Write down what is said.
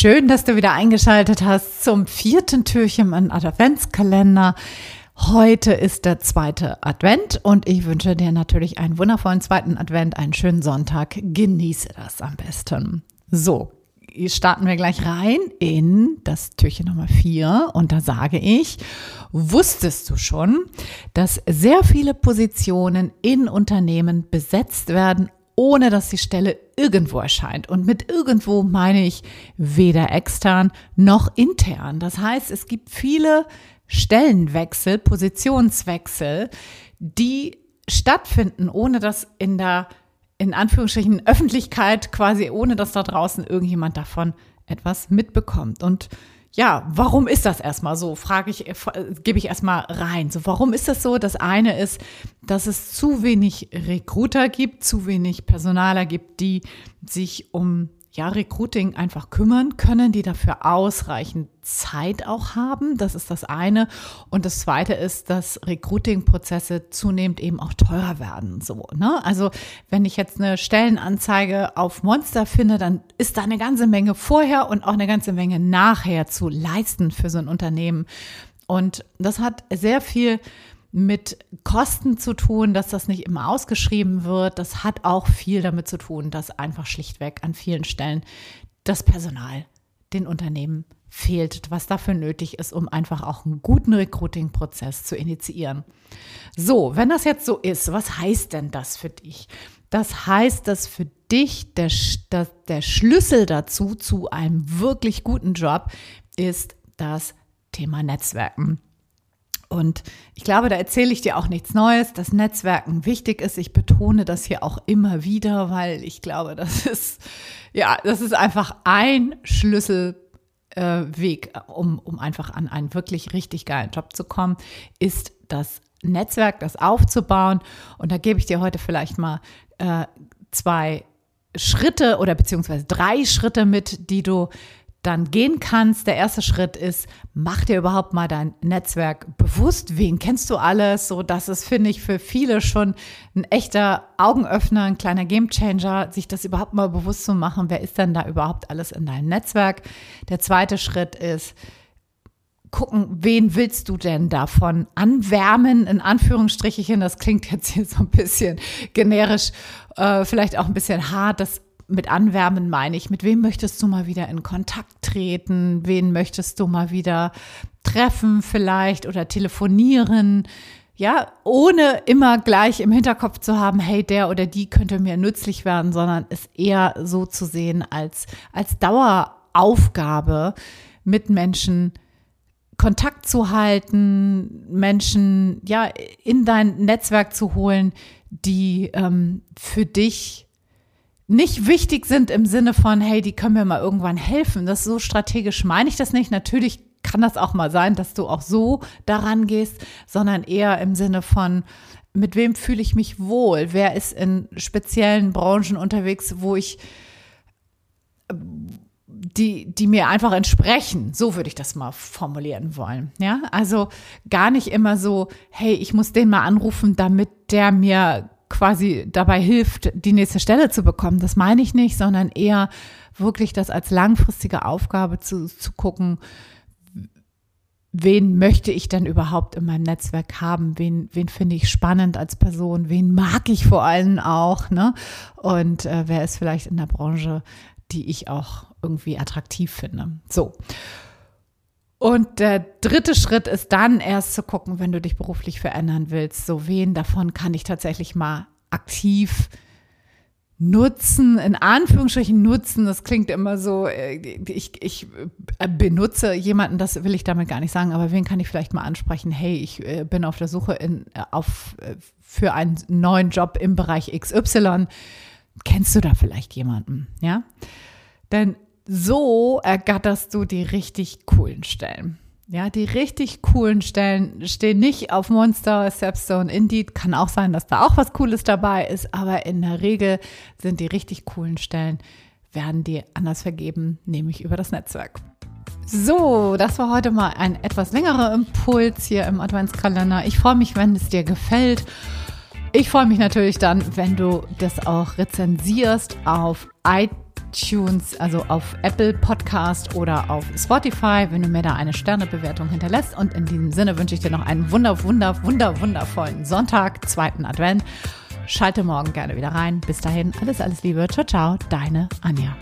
Schön, dass du wieder eingeschaltet hast zum vierten Türchen im Adventskalender. Heute ist der zweite Advent und ich wünsche dir natürlich einen wundervollen zweiten Advent, einen schönen Sonntag. Genieße das am besten. So, starten wir gleich rein in das Türchen Nummer vier und da sage ich, wusstest du schon, dass sehr viele Positionen in Unternehmen besetzt werden, ohne dass die Stelle irgendwo erscheint. Und mit irgendwo meine ich weder extern noch intern. Das heißt, es gibt viele Stellenwechsel, Positionswechsel, die stattfinden, ohne dass in der, in Anführungsstrichen, Öffentlichkeit quasi, ohne dass da draußen irgendjemand davon etwas mitbekommt. Und ja, warum ist das erstmal so? Frage ich, äh, gebe ich erstmal rein. So, warum ist das so? Das eine ist, dass es zu wenig Recruiter gibt, zu wenig Personaler gibt, die sich um ja, Recruiting einfach kümmern können, die dafür ausreichend Zeit auch haben. Das ist das eine. Und das zweite ist, dass Recruiting-Prozesse zunehmend eben auch teurer werden. So, ne? Also, wenn ich jetzt eine Stellenanzeige auf Monster finde, dann ist da eine ganze Menge vorher und auch eine ganze Menge nachher zu leisten für so ein Unternehmen. Und das hat sehr viel mit Kosten zu tun, dass das nicht immer ausgeschrieben wird. Das hat auch viel damit zu tun, dass einfach schlichtweg an vielen Stellen das Personal den Unternehmen fehlt, was dafür nötig ist, um einfach auch einen guten Recruiting-Prozess zu initiieren. So, wenn das jetzt so ist, was heißt denn das für dich? Das heißt, dass für dich der, der, der Schlüssel dazu, zu einem wirklich guten Job, ist das Thema Netzwerken. Und ich glaube, da erzähle ich dir auch nichts Neues, dass Netzwerken wichtig ist. Ich betone das hier auch immer wieder, weil ich glaube, das ist, ja, das ist einfach ein Schlüsselweg, äh, um, um einfach an einen wirklich richtig geilen Job zu kommen, ist das Netzwerk, das aufzubauen. Und da gebe ich dir heute vielleicht mal äh, zwei Schritte oder beziehungsweise drei Schritte mit, die du dann gehen kannst. Der erste Schritt ist, mach dir überhaupt mal dein Netzwerk bewusst. Wen kennst du alles? So, das ist, finde ich, für viele schon ein echter Augenöffner, ein kleiner Gamechanger, sich das überhaupt mal bewusst zu machen. Wer ist denn da überhaupt alles in deinem Netzwerk? Der zweite Schritt ist, gucken, wen willst du denn davon anwärmen, in Anführungsstrichen. Das klingt jetzt hier so ein bisschen generisch, äh, vielleicht auch ein bisschen hart. Das mit Anwärmen meine ich, mit wem möchtest du mal wieder in Kontakt treten? Wen möchtest du mal wieder treffen vielleicht oder telefonieren? Ja, ohne immer gleich im Hinterkopf zu haben, hey, der oder die könnte mir nützlich werden, sondern es eher so zu sehen als, als Daueraufgabe mit Menschen Kontakt zu halten, Menschen ja in dein Netzwerk zu holen, die ähm, für dich nicht wichtig sind im Sinne von, hey, die können mir mal irgendwann helfen. Das so strategisch meine ich das nicht. Natürlich kann das auch mal sein, dass du auch so daran gehst, sondern eher im Sinne von, mit wem fühle ich mich wohl? Wer ist in speziellen Branchen unterwegs, wo ich die, die mir einfach entsprechen. So würde ich das mal formulieren wollen. Ja, also gar nicht immer so, hey, ich muss den mal anrufen, damit der mir quasi dabei hilft, die nächste Stelle zu bekommen. Das meine ich nicht, sondern eher wirklich das als langfristige Aufgabe zu, zu gucken, wen möchte ich denn überhaupt in meinem Netzwerk haben? Wen, wen finde ich spannend als Person? Wen mag ich vor allem auch? Ne? Und äh, wer ist vielleicht in der Branche, die ich auch irgendwie attraktiv finde? So. Und der dritte Schritt ist dann erst zu gucken, wenn du dich beruflich verändern willst, so wen davon kann ich tatsächlich mal aktiv nutzen, in Anführungsstrichen nutzen, das klingt immer so, äh, ich, ich äh, benutze jemanden, das will ich damit gar nicht sagen, aber wen kann ich vielleicht mal ansprechen, hey, ich äh, bin auf der Suche in, auf, für einen neuen Job im Bereich XY, kennst du da vielleicht jemanden, ja? Denn So ergatterst du die richtig coolen Stellen. Ja, die richtig coolen Stellen stehen nicht auf Monster, Stepstone, Indeed. Kann auch sein, dass da auch was Cooles dabei ist, aber in der Regel sind die richtig coolen Stellen, werden die anders vergeben, nämlich über das Netzwerk. So, das war heute mal ein etwas längerer Impuls hier im Adventskalender. Ich freue mich, wenn es dir gefällt. Ich freue mich natürlich dann, wenn du das auch rezensierst auf iTunes, also auf Apple Podcast oder auf Spotify, wenn du mir da eine Sternebewertung hinterlässt. Und in diesem Sinne wünsche ich dir noch einen wunder, wunder, wunder, wundervollen Sonntag, zweiten Advent. Schalte morgen gerne wieder rein. Bis dahin, alles, alles Liebe. Ciao, ciao, deine Anja.